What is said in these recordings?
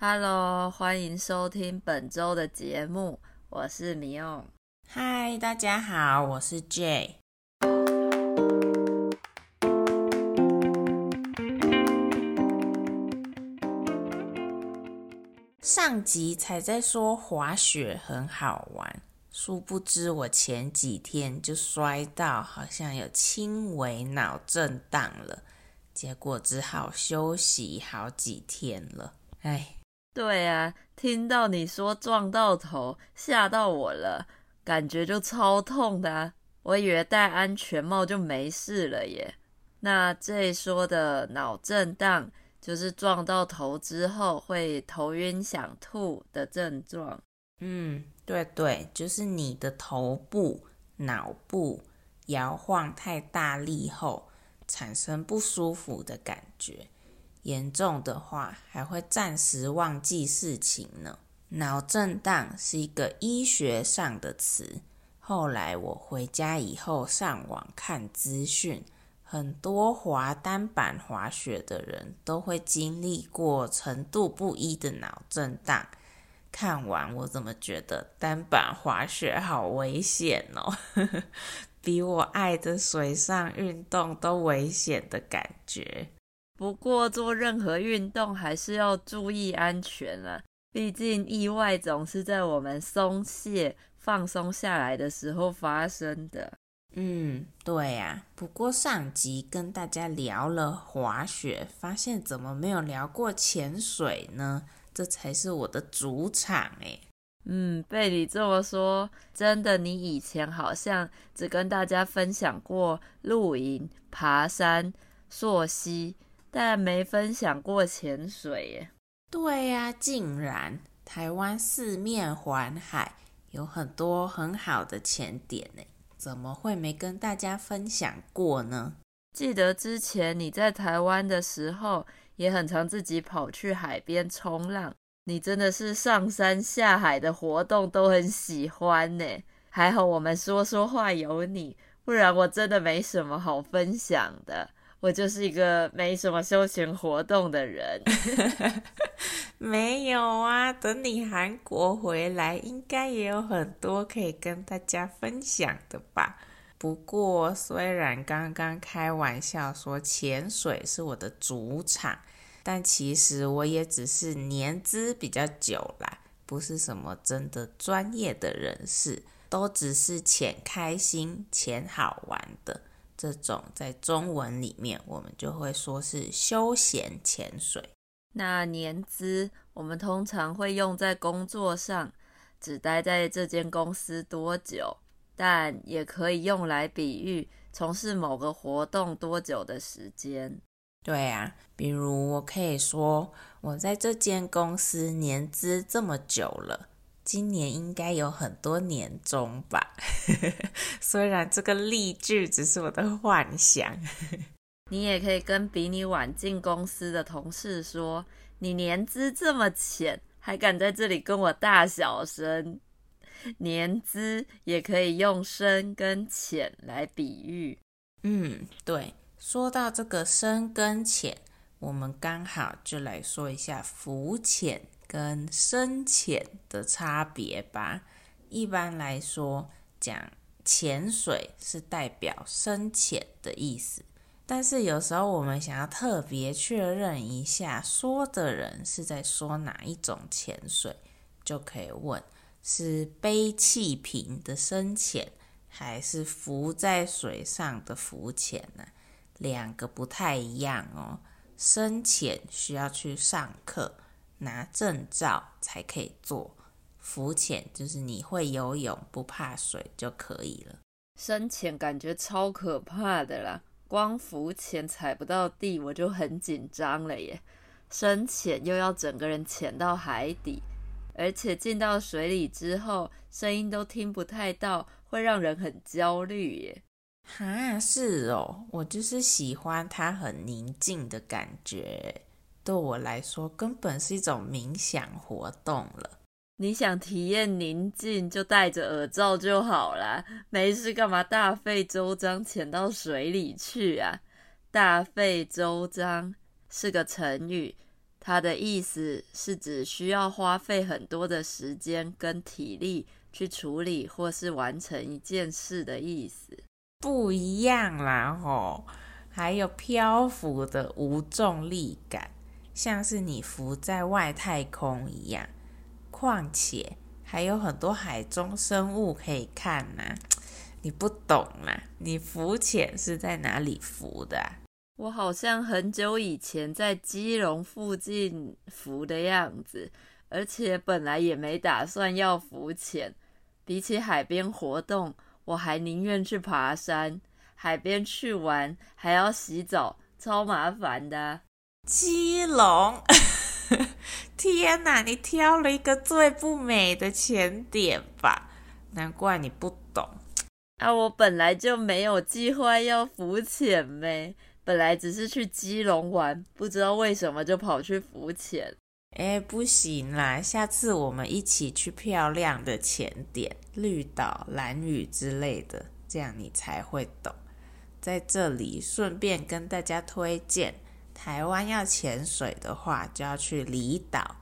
Hello，欢迎收听本周的节目，我是米欧。嗨，大家好，我是 Jay。上集才在说滑雪很好玩，殊不知我前几天就摔到，好像有轻微脑震荡了，结果只好休息好几天了。哎。对啊，听到你说撞到头，吓到我了，感觉就超痛的。我以为戴安全帽就没事了耶。那这说的脑震荡，就是撞到头之后会头晕想吐的症状。嗯，对对，就是你的头部、脑部摇晃太大力后，产生不舒服的感觉。严重的话，还会暂时忘记事情呢。脑震荡是一个医学上的词。后来我回家以后上网看资讯，很多滑单板滑雪的人都会经历过程度不一的脑震荡。看完我怎么觉得单板滑雪好危险哦，比我爱的水上运动都危险的感觉。不过做任何运动还是要注意安全啊，毕竟意外总是在我们松懈、放松下来的时候发生的。嗯，对呀。不过上集跟大家聊了滑雪，发现怎么没有聊过潜水呢？这才是我的主场诶。嗯，被你这么说，真的，你以前好像只跟大家分享过露营、爬山、溯溪。但没分享过潜水耶。对呀、啊，竟然台湾四面环海，有很多很好的潜点呢，怎么会没跟大家分享过呢？记得之前你在台湾的时候，也很常自己跑去海边冲浪。你真的是上山下海的活动都很喜欢呢。还好我们说说话有你，不然我真的没什么好分享的。我就是一个没什么休闲活动的人，没有啊。等你韩国回来，应该也有很多可以跟大家分享的吧。不过，虽然刚刚开玩笑说潜水是我的主场，但其实我也只是年资比较久啦，不是什么真的专业的人士，都只是潜开心、潜好玩的。这种在中文里面，我们就会说是休闲潜水。那年资，我们通常会用在工作上，只待在这间公司多久，但也可以用来比喻从事某个活动多久的时间。对啊，比如我可以说，我在这间公司年资这么久了。今年应该有很多年终吧，虽然这个例句只是我的幻想。你也可以跟比你晚进公司的同事说，你年资这么浅，还敢在这里跟我大小声。年资也可以用深跟浅来比喻。嗯，对，说到这个深跟浅，我们刚好就来说一下浮潜。跟深潜的差别吧。一般来说，讲潜水是代表深潜的意思，但是有时候我们想要特别确认一下，说的人是在说哪一种潜水，就可以问：是背气瓶的深潜，还是浮在水上的浮潜呢？两个不太一样哦。深潜需要去上课。拿证照才可以做浮潜，就是你会游泳不怕水就可以了。深潜感觉超可怕的啦，光浮潜踩不到地我就很紧张了耶。深潜又要整个人潜到海底，而且进到水里之后声音都听不太到，会让人很焦虑耶。哈，是哦，我就是喜欢它很宁静的感觉。对我来说，根本是一种冥想活动了。你想体验宁静，就戴着耳罩就好啦。没事干嘛大费周章潜到水里去啊？大费周章是个成语，它的意思是指需要花费很多的时间跟体力去处理或是完成一件事的意思。不一样啦吼，还有漂浮的无重力感，像是你浮在外太空一样。况且还有很多海中生物可以看呐、你不懂啦，你浮潜是在哪里浮的、我好像很久以前在基隆附近浮的样子，而且本来也没打算要浮潜。比起海边活动，我还宁愿去爬山。海边去玩还要洗澡，超麻烦的。基隆，天哪！你挑了一个最不美的潜点吧？难怪你不懂。啊，我本来就没有计划要浮潜呗。本来只是去基隆玩，不知道为什么就跑去浮潜。哎，不行啦，下次我们一起去漂亮的潜点，绿岛、蓝屿之类的，这样你才会懂。在这里顺便跟大家推荐，台湾要潜水的话，就要去离岛，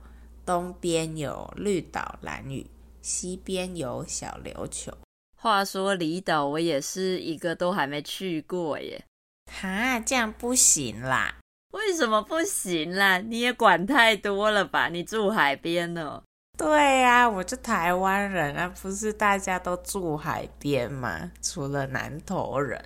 东边有绿岛、兰屿，西边有小琉球。话说离岛，我也是一个都还没去过耶。哈，这样不行啦！为什么不行啦？你也管太多了吧？你住海边呢？对呀、啊，我就台湾人啊，不是大家都住海边吗？除了南投人，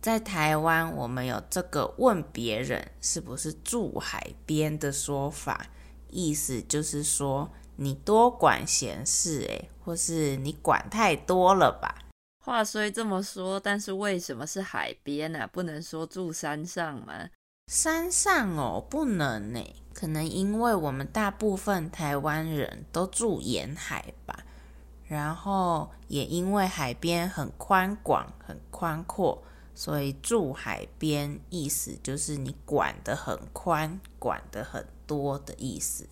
在台湾我们有这个问别人是不是住海边的说法，意思就是说你多管闲事诶，或是你管太多了吧？话虽这么说，但是为什么是海边呢、啊？不能说住山上吗？山上哦，不能呢。可能因为我们大部分台湾人都住沿海吧，然后也因为海边很宽广、很宽阔，所以住海边意思就是你管得很宽、管得很多的意思。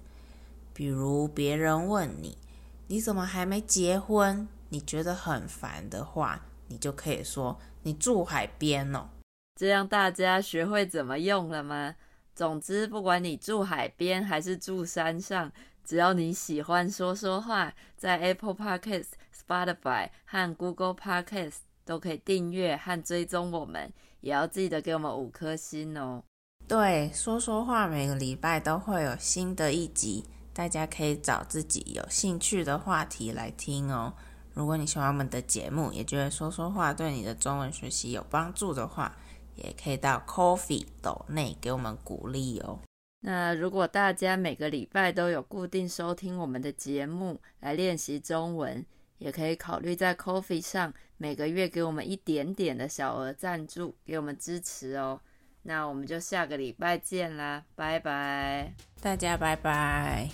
比如别人问你，你怎么还没结婚？你觉得很烦的话，你就可以说你住海边哦。这样大家学会怎么用了吗？总之，不管你住海边还是住山上，只要你喜欢说说话，在 Apple Podcast、Spotify 和 Google Podcast 都可以订阅和追踪我们，也要记得给我们五颗星哦。对，说说话每个礼拜都会有新的一集，大家可以找自己有兴趣的话题来听哦。如果你喜欢我们的节目，也觉得说说话对你的中文学习有帮助的话，也可以到 Coffee 斗内给我们鼓励哦。那如果大家每个礼拜都有固定收听我们的节目来练习中文，也可以考虑在 Coffee 上每个月给我们一点点的小额赞助，给我们支持哦。那我们就下个礼拜见啦，拜拜，大家拜拜。